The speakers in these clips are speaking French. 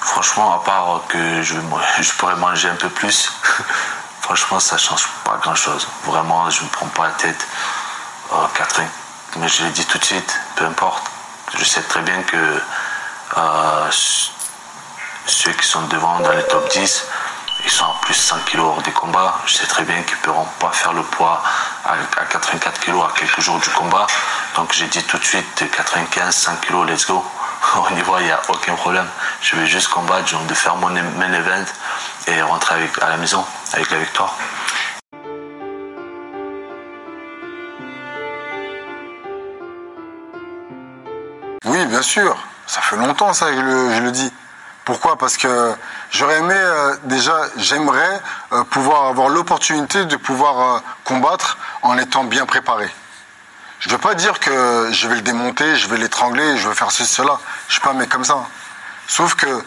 Franchement, à part que je, pourrais manger un peu plus, franchement, ça change pas grand-chose. Vraiment, je ne me prends pas la tête. Oh, Catherine, mais je l'ai dit tout de suite, peu importe. Je sais très bien que euh, ceux qui sont devant dans les top 10, ils sont à plus de 100 kg hors des combats. Je sais très bien qu'ils ne pourront pas faire le poids à, 84 kg à quelques jours du combat. Donc j'ai dit tout de suite 95, 100 kg, let's go. Au niveau, il n'y a aucun problème. Je vais juste combattre, je vais faire mon main event et rentrer à la maison avec la victoire. Oui, bien sûr. Ça fait longtemps ça je le dis. Pourquoi? Parce que j'aurais aimé, euh, déjà, j'aimerais euh, pouvoir avoir l'opportunité de pouvoir euh, combattre en étant bien préparé. Je ne veux pas dire que je vais le démonter, je vais l'étrangler, je vais faire ceci, cela. Je ne suis pas mec comme ça. Sauf que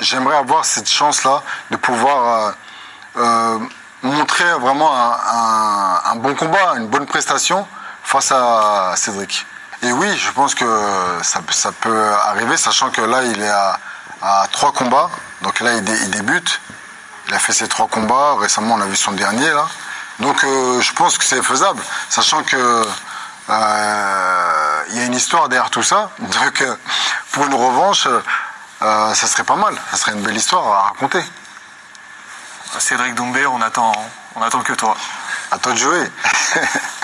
j'aimerais avoir cette chance-là de pouvoir montrer vraiment un, bon combat, une bonne prestation face à Cédric. Et oui, je pense que ça peut arriver, sachant que là, il est à à trois combats. Donc là, il, débute. Il a fait ses trois combats. Récemment, on a vu son dernier là. Donc euh, je pense que c'est faisable, sachant que euh, il y a une histoire derrière tout ça. Donc euh, pour une revanche, ça serait pas mal. Ça serait une belle histoire à raconter. Cédric Doumbé, on attend, on attend que toi. À toi de jouer.